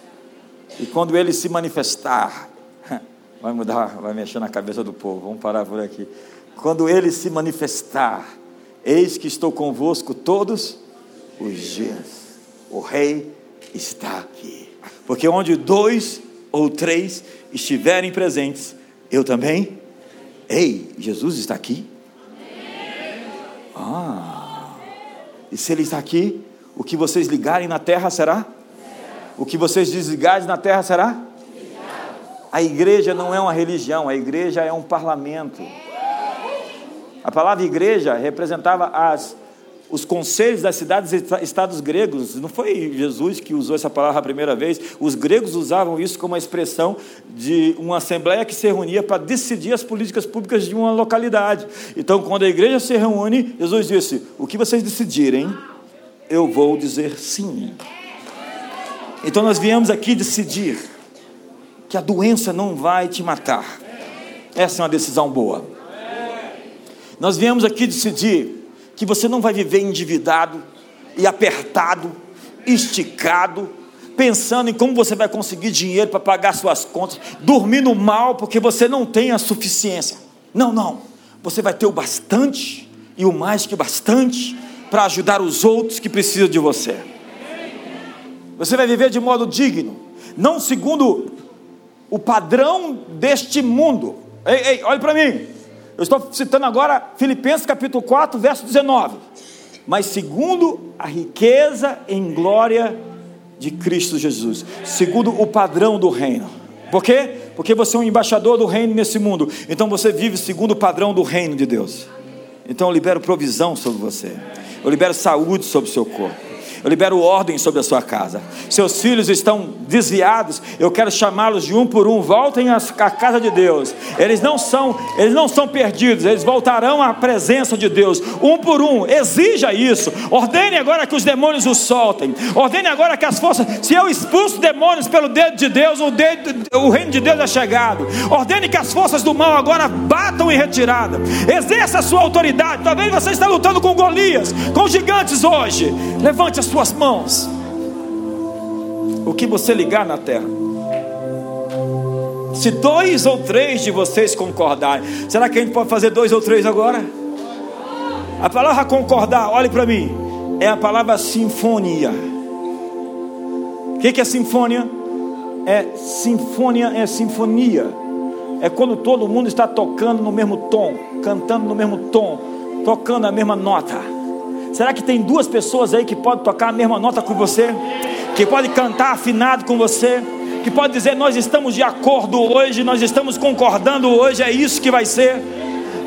E quando ele se manifestar, (laughs) vai mudar, vai mexer na cabeça do povo, vamos parar por aqui. Quando ele se manifestar, eis que estou convosco todos os dias. O rei está aqui. Porque onde dois ou três estiverem presentes, eu também. Ei, Jesus está aqui? Ah. E se Ele está aqui, o que vocês ligarem na terra será? O que vocês desligarem na terra será? A igreja não é uma religião, a igreja é um parlamento. A palavra igreja representava as, os conselhos das cidades e estados gregos. Não foi Jesus que usou essa palavra a primeira vez. Os gregos usavam isso como uma expressão de uma assembleia que se reunia para decidir as políticas públicas de uma localidade. Então, quando a igreja se reúne, Jesus disse: O que vocês decidirem, eu vou dizer sim. Então, nós viemos aqui decidir que a doença não vai te matar. Essa é uma decisão boa. Nós viemos aqui decidir que você não vai viver endividado e apertado, esticado, pensando em como você vai conseguir dinheiro para pagar suas contas, dormindo mal porque você não tem a suficiência. Não, não. Você vai ter o bastante e o mais que bastante para ajudar os outros que precisam de você. Você vai viver de modo digno, não segundo o padrão deste mundo. Ei, ei, olhe para mim. Eu estou citando agora Filipenses capítulo 4, verso 19. Mas segundo a riqueza em glória de Cristo Jesus, segundo o padrão do reino. Por quê? Porque você é um embaixador do reino nesse mundo. Então você vive segundo o padrão do reino de Deus. Então eu libero provisão sobre você. Eu libero saúde sobre o seu corpo. Eu libero ordem sobre a sua casa. Seus filhos estão desviados. Eu quero chamá-los de um por um. Voltem à casa de Deus. Eles não são, eles não são perdidos. Eles voltarão à presença de Deus. Um por um. Exija isso. Ordene agora que os demônios os soltem. Ordene agora que as forças. Se eu expulso demônios pelo dedo de Deus, o, dedo, o reino de Deus é chegado. Ordene que as forças do mal agora batam em retirada. Exerça a sua autoridade. Talvez você está lutando com Golias, com gigantes hoje. Levante as suas mãos. O que você ligar na terra. Se dois ou três de vocês concordarem, será que a gente pode fazer dois ou três agora? A palavra concordar, olhe para mim, é a palavra sinfonia. O que, que é sinfonia? É sinfonia, é sinfonia. É quando todo mundo está tocando no mesmo tom, cantando no mesmo tom, tocando a mesma nota. Será que tem duas pessoas aí que podem tocar a mesma nota com você? Que pode cantar afinado com você? Que pode dizer, nós estamos de acordo hoje, nós estamos concordando hoje, é isso que vai ser.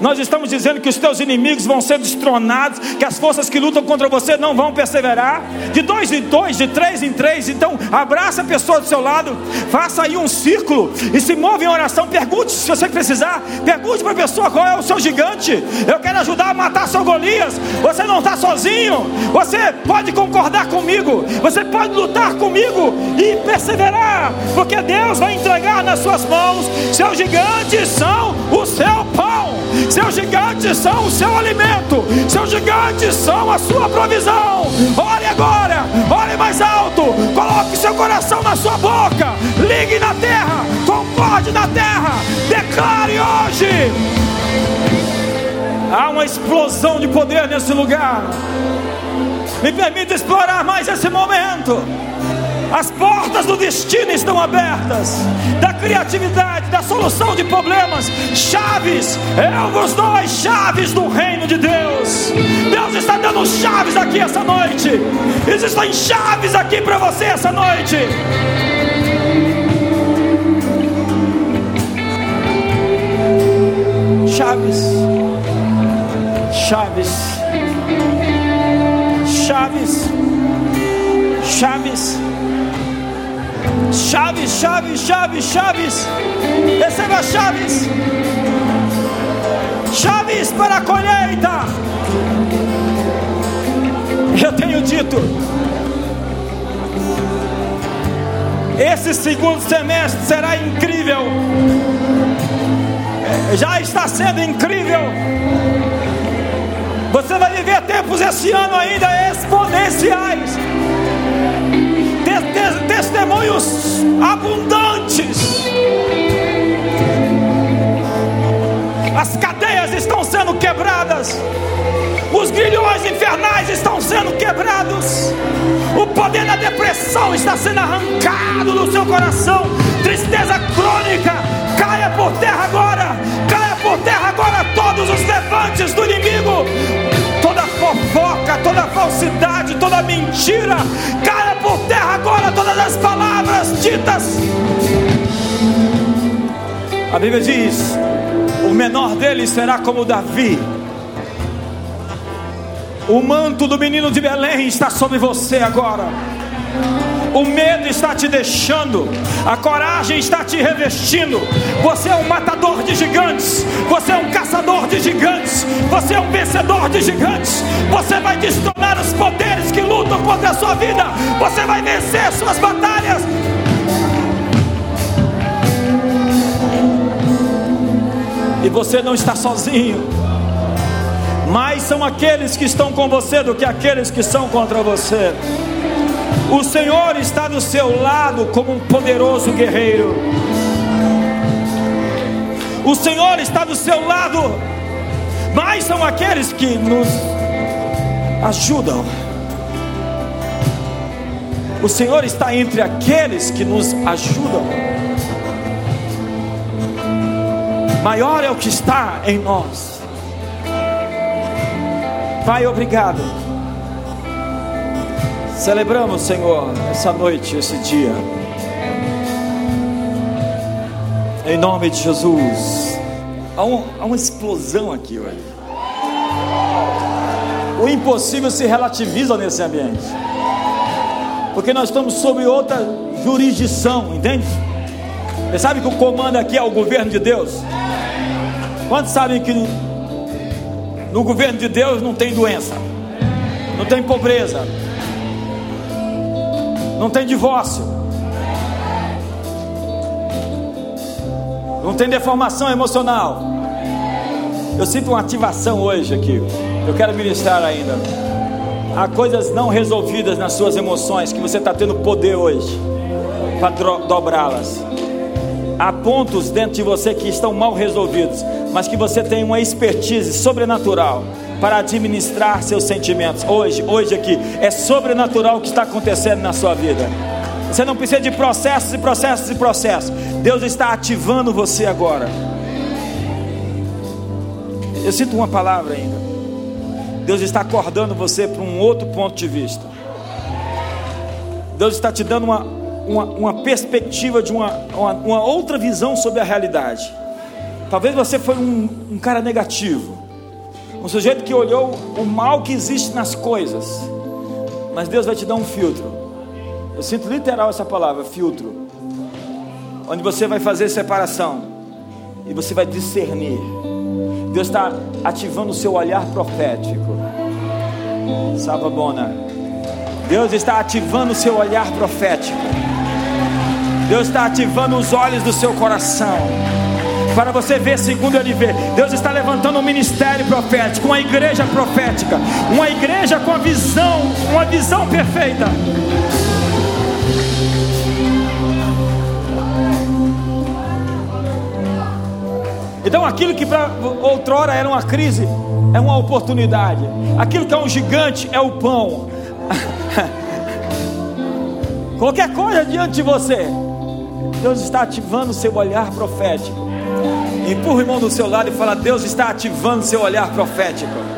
Nós estamos dizendo que os teus inimigos vão ser destronados, que as forças que lutam contra você não vão perseverar. De dois em dois, de três em três. Então, abraça a pessoa do seu lado, faça aí um círculo e se move em oração. Pergunte se você precisar. Pergunte para a pessoa qual é o seu gigante. Eu quero ajudar a matar seu Golias. Você não está sozinho. Você pode concordar comigo. Você pode lutar comigo e perseverar, porque Deus vai entregar nas suas mãos. Seus gigantes são o seu pão. Seus gigantes são o seu alimento, seus gigantes são a sua provisão. Ore agora, ore mais alto, coloque seu coração na sua boca, ligue na terra, concorde na terra, declare hoje. Há uma explosão de poder nesse lugar. Me permita explorar mais esse momento. As portas do destino estão abertas, da criatividade, da solução de problemas, chaves. Eu vos dou as chaves do reino de Deus. Deus está dando chaves aqui essa noite. Existem chaves aqui para você essa noite. Chaves, chaves, chaves, chaves. Chaves, chaves, chaves, chaves. Receba chaves. Chaves para a colheita. Eu tenho dito. Esse segundo semestre será incrível. Já está sendo incrível. Você vai viver tempos esse ano ainda exponenciais testemunhos abundantes. As cadeias estão sendo quebradas, os grilhões infernais estão sendo quebrados, o poder da depressão está sendo arrancado do seu coração, tristeza crônica, caia por terra agora, caia por terra agora todos os levantes do inimigo, fofoca, toda falsidade, toda mentira, caia por terra agora todas as palavras ditas. A Bíblia diz: o menor deles será como Davi. O manto do menino de Belém está sobre você agora. O medo está te deixando, a coragem está te revestindo. Você é um matador de gigantes, você é um caçador de gigantes, você é um vencedor de gigantes. Você vai destronar os poderes que lutam contra a sua vida, você vai vencer suas batalhas. E você não está sozinho. Mais são aqueles que estão com você do que aqueles que são contra você. O Senhor está do seu lado como um poderoso guerreiro. O Senhor está do seu lado. Mais são aqueles que nos ajudam. O Senhor está entre aqueles que nos ajudam. Maior é o que está em nós. Pai, obrigado Celebramos, Senhor, essa noite, esse dia. Em nome de Jesus. Há, um, há uma explosão aqui hoje. O impossível se relativiza nesse ambiente. Porque nós estamos sob outra jurisdição, entende? Você sabe que o comando aqui é o governo de Deus? Quantos sabem que no, no governo de Deus não tem doença, não tem pobreza, não tem divórcio, não tem deformação emocional. Eu sinto uma ativação hoje aqui. Eu quero ministrar ainda. Há coisas não resolvidas nas suas emoções que você está tendo poder hoje para dobrá-las. Há pontos dentro de você que estão mal resolvidos, mas que você tem uma expertise sobrenatural para administrar seus sentimentos. Hoje, hoje aqui, é sobrenatural o que está acontecendo na sua vida. Você não precisa de processos e processos e processos. Deus está ativando você agora. Eu sinto uma palavra ainda. Deus está acordando você para um outro ponto de vista. Deus está te dando uma, uma, uma perspectiva de uma, uma, uma, outra visão sobre a realidade. Talvez você foi um, um cara negativo, um sujeito que olhou o mal que existe nas coisas, mas Deus vai te dar um filtro. Eu sinto literal essa palavra, filtro, onde você vai fazer separação e você vai discernir. Deus está ativando o seu olhar profético. Sababona. Deus está ativando o seu olhar profético. Deus está ativando os olhos do seu coração. Para você ver segundo ele vê. Deus está levantando um ministério profético, uma igreja profética, uma igreja com a visão, uma visão perfeita. Então aquilo que para outrora era uma crise, é uma oportunidade. Aquilo que é um gigante é o pão. (laughs) Qualquer coisa diante de você, Deus está ativando seu olhar profético. Empurra o irmão do seu lado e fala: Deus está ativando seu olhar profético.